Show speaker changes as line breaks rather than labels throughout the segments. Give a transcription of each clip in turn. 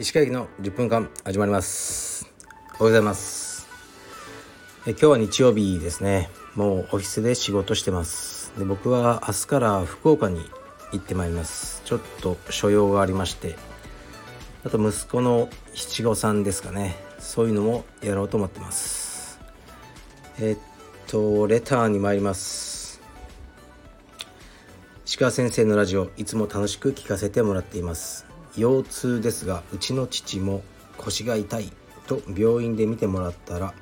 石川駅の10分間始まります。おはようございます。え今日は日曜日ですね。もうオフィスで仕事してます。で僕は明日から福岡に行ってまいります。ちょっと所用がありまして。あと息子の七五三ですかね。そういうのもやろうと思ってます。えっとレターに参ります。川先生のラジオいつも楽しく聞かせてもらっています。腰痛ですがうちの父も腰が痛いと病院で見てもらったら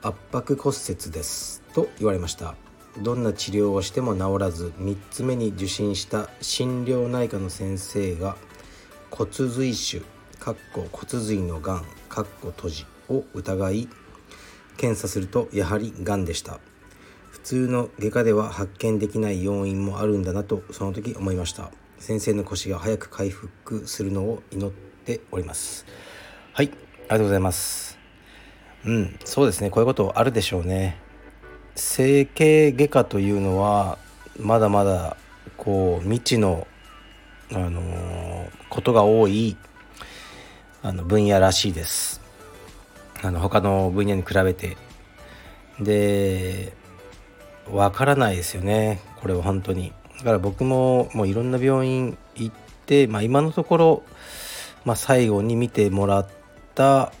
圧迫骨折ですと言われました。どんな治療をしても治らず3つ目に受診した心療内科の先生が骨髄腫かっこ骨髄のがんかっこ閉じを疑い検査するとやはりがんでした。通の外科では発見できない要因もあるんだなとその時思いました。先生の腰が早く回復するのを祈っております。はいありがとうございます。うんそうですね。こういうことあるでしょうね。整形外科というのはまだまだこう未知のあのー、ことが多いあの分野らしいです。あの他の分野に比べて。でわからないですよね。これは本当に。だから僕ももういろんな病院行って、まあ、今のところ、まあ、最後に見てもらった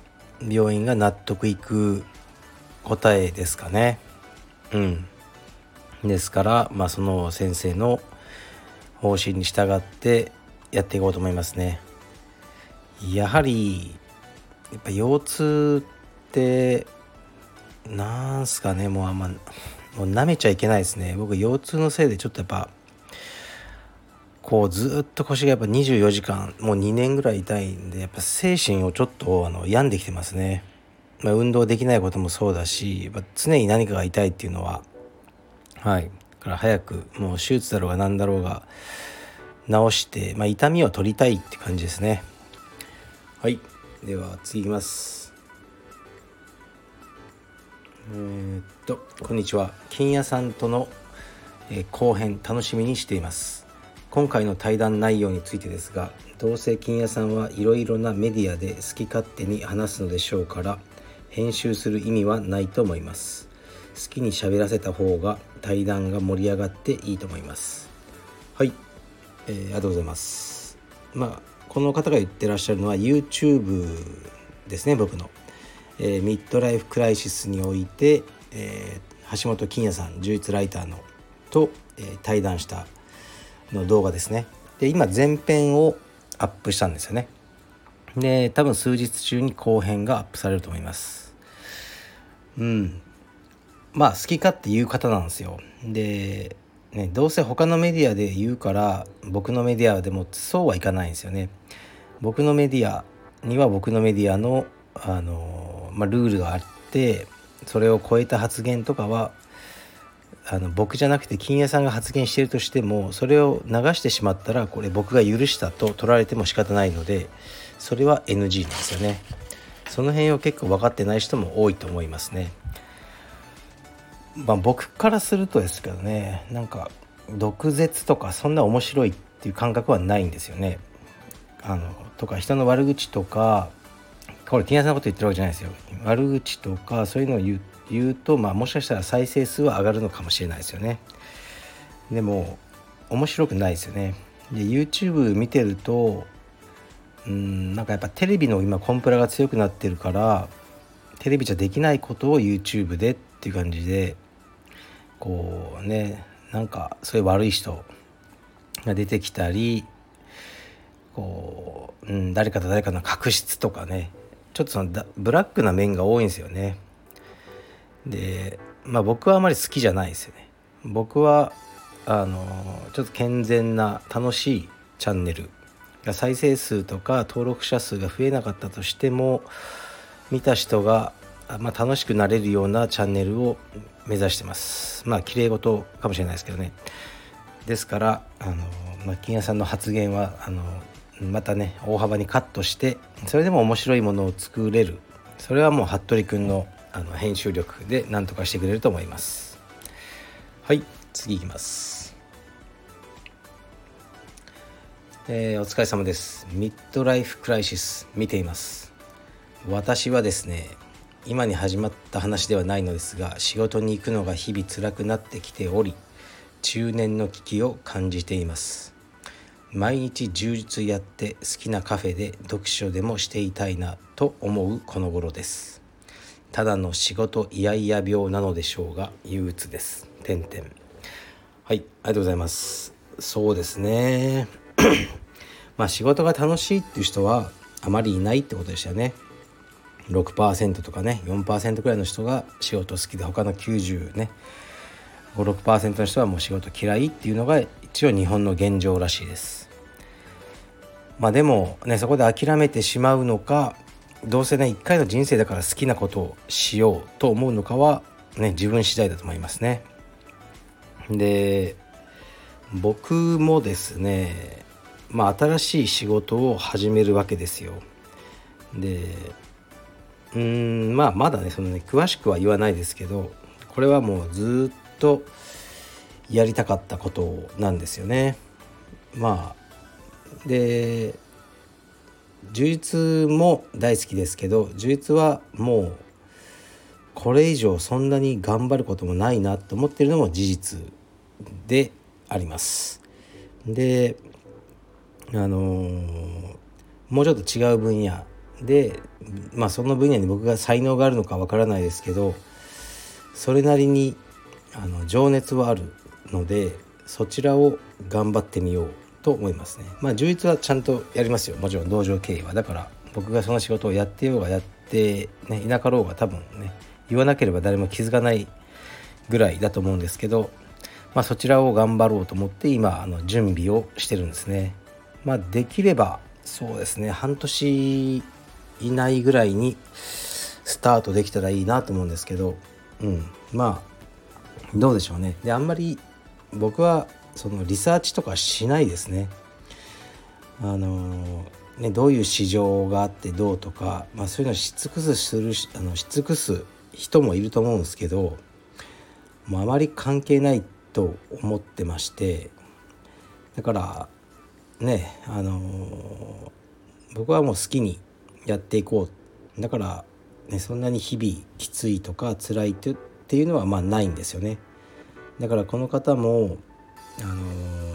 病院が納得いく答えですかね。うん。ですから、まあ、その先生の方針に従ってやっていこうと思いますね。やはりやっぱ腰痛ってなんすかねもうあんまもう舐めちゃいけないですね。僕腰痛のせいでちょっとやっぱこうずっと腰がやっぱ24時間もう2年ぐらい痛いんでやっぱ精神をちょっとあの病んできてますね、まあ、運動できないこともそうだし、まあ、常に何かが痛いっていうのははい。から早くもう手術だろうが何だろうが治して、まあ、痛みを取りたいって感じですね。はい。では次いきます。えー、っとこんにちは。金屋さんとの、えー、後編楽しみにしています。今回の対談内容についてですがどうせ金屋さんはいろいろなメディアで好き勝手に話すのでしょうから編集する意味はないと思います。好きに喋らせた方が対談が盛り上がっていいと思います。はい。えー、ありがとうございます。まあこの方が言ってらっしゃるのは YouTube ですね僕の、えー、ミッドライフクライシスにおいて、えー、橋本金也さん充実ライターのと、えー、対談したの動画ですね。で今前編をアップしたんですよね。で多分数日中に後編がアップされると思います。うん。まあ好き勝手言う方なんですよ。でね、どうせ他のメディアで言うから僕のメディアでもそうはいかないんですよね。僕のメディアには僕のメディアのあの、まあ、ルールがあってそれを超えた発言とかはあの僕じゃなくて金谷さんが発言してるとしてもそれを流してしまったらこれ僕が許したと取られても仕方ないのでそれは NG なんですよね。その辺を結構分かってない人も多いと思いますね。まあ、僕からするとですけどねなんか毒舌とかそんな面白いっていう感覚はないんですよね。あのとか人の悪口とかこれ金谷さんのこと言ってるわけじゃないですよ。悪口とかそういうのを言う言うと、まあ、もしかしたら再生数は上がるのかもしれないですよね。でも面白くないですよね。で YouTube 見てるとうんなんかやっぱテレビの今コンプラが強くなってるからテレビじゃできないことを YouTube でっていう感じでこうねなんかそういう悪い人が出てきたりこう、うん、誰かと誰かの確執とかねちょっとそのブラックな面が多いんですよね。でまあ僕はあまり好きじゃないですよね。僕はあのちょっと健全な楽しいチャンネルが再生数とか登録者数が増えなかったとしても見た人がまあ、楽しくなれるようなチャンネルを目指してますまあ綺麗事かもしれないですけどねですからあの、まあ、金谷さんの発言はあのまたね大幅にカットしてそれでも面白いものを作れる。それはもう服部君のあの編集力で何とかしてくれると思います。はい次いきます。えー、お疲れ様です。ミッドライフクライシス見ています。私はですね今に始まった話ではないのですが仕事に行くのが日々辛くなってきており中年の危機を感じています。毎日充実やって好きなカフェで読書でもしていたいなと思うこの頃です。ただの仕事イヤイヤ病なのでしょうが憂鬱です。点々はいありがとうございます。そうですね。まあ仕事が楽しいっていう人はあまりいないってことでしたよね。6%とかね4%くらいの人が仕事好きで他の90ね56%の人はもう仕事嫌いっていうのが一応日本の現状らしいです。まあでもねそこで諦めてしまうのかどうせね一回の人生だから好きなことをしようと思うのかはね自分次第だと思いますね。で僕もですねまあ新しい仕事を始めるわけですよ。でうんまあまだねそのね詳しくは言わないですけどこれはもうずっとやりたかったことなんですよね。まあで充実も大好きですけど充実はもうこれ以上そんなに頑張ることもないなと思ってるのも事実であります。であのー、もうちょっと違う分野でまあその分野に僕が才能があるのかわからないですけどそれなりにあの情熱はあるのでそちらを頑張ってみようと思いますね。まあ充実はちゃんとやりますよ。もちろん道場経営は。だから僕がその仕事をやってようがやってねいなかろうが多分ね言わなければ誰も気づかないぐらいだと思うんですけどまあそちらを頑張ろうと思って今あの準備をしてるんですね。まあできればそうですね。半年いないぐらいにスタートできたらいいなと思うんですけど、うん、まあどうでしょうね。であんまり僕はそのリサーチとかしないですね。あのねどういう市場があってどうとか、まあ、そういうのし尽くすするあのし尽くす人もいると思うんですけどもうあまり関係ないと思ってましてだからねあの僕はもう好きにやっていこうだから、ね、そんなに日々きついとか辛いっていうのはまあないんですよねだからこの方もあの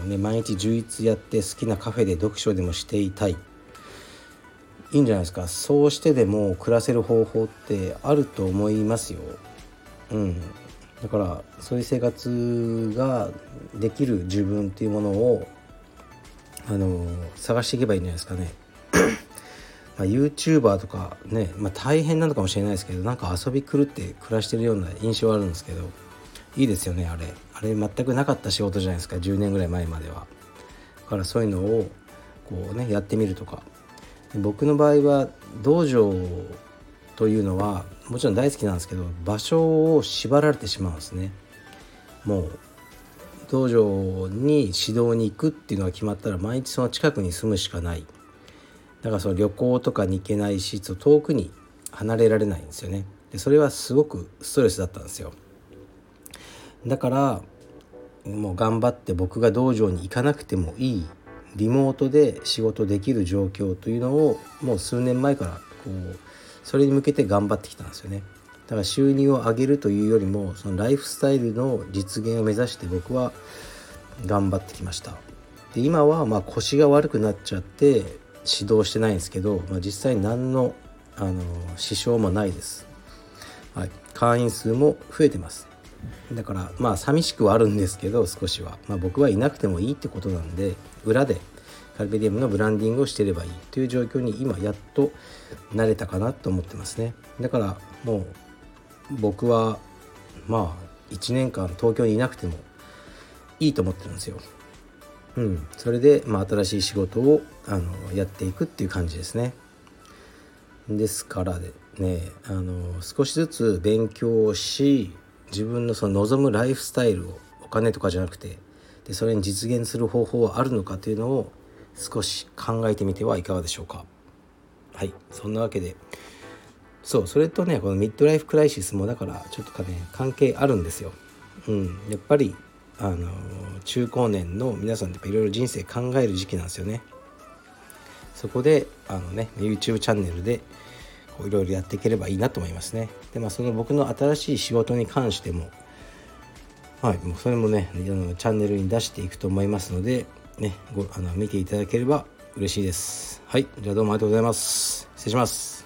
ー、ね、毎日充実やって好きなカフェで読書でもしていたいいいんじゃないですかそうしてでも暮らせる方法ってあると思いますよ。うん、だからそういう生活ができる自分っていうものをあの探していけばいいんじゃないですかね。まあ、YouTuber とかね、まあ、大変なのかもしれないですけどなんか遊び狂って暮らしてるような印象あるんですけどいいですよねあれれ全くなかった仕事じゃないですか。10年ぐらい前までは。だからそういうのをこうねやってみるとか。僕の場合は道場というのはもちろん大好きなんですけど場所を縛られてしまうんですね。もう道場に指導に行くっていうのが決まったら毎日その近くに住むしかない。だからその旅行とかに行けないし遠くに離れられないんですよね。でそれはすごくストレスだったんですよ。だからもう頑張って僕が道場に行かなくてもいいリモートで仕事できる状況というのをもう数年前からこうそれに向けて頑張ってきたんですよね。だから収入を上げるというよりもそのライフスタイルの実現を目指して僕は頑張ってきました。で今はまあ腰が悪くなっちゃって指導してないんですけど、まあ、実際何のあの支障もないです、はい、会員数も増えてます。だからまあ寂しくはあるんですけど少しは、まあ、僕はいなくてもいいってことなんで裏でカルペディウムのブランディングをしてればいいという状況に今やっと慣れたかなと思ってますね。だからもう僕はまあ1年間東京にいなくてもいいと思ってるんですよ。うん。それで、まあ、新しい仕事をあのやっていくっていう感じですね。ですからでねあの少しずつ勉強し自分のその望むライフスタイルをお金とかじゃなくてでそれに実現する方法はあるのかというのを少し考えてみてはいかがでしょうか。はい。そんなわけで。そうそれとねこのミッドライフクライシスもだからちょっとかね関係あるんですよ。うん。やっぱりあの中高年の皆さんっていろいろ人生考える時期なんですよね。そこであのね YouTube チャンネルでいろいろやっていければいいなと思いますね。でまあその僕の新しい仕事に関してもはいもうそれもねあのチャンネルに出していくと思いますのでねごあの見ていただければ嬉しいです。はいじゃあどうもありがとうございます。失礼します。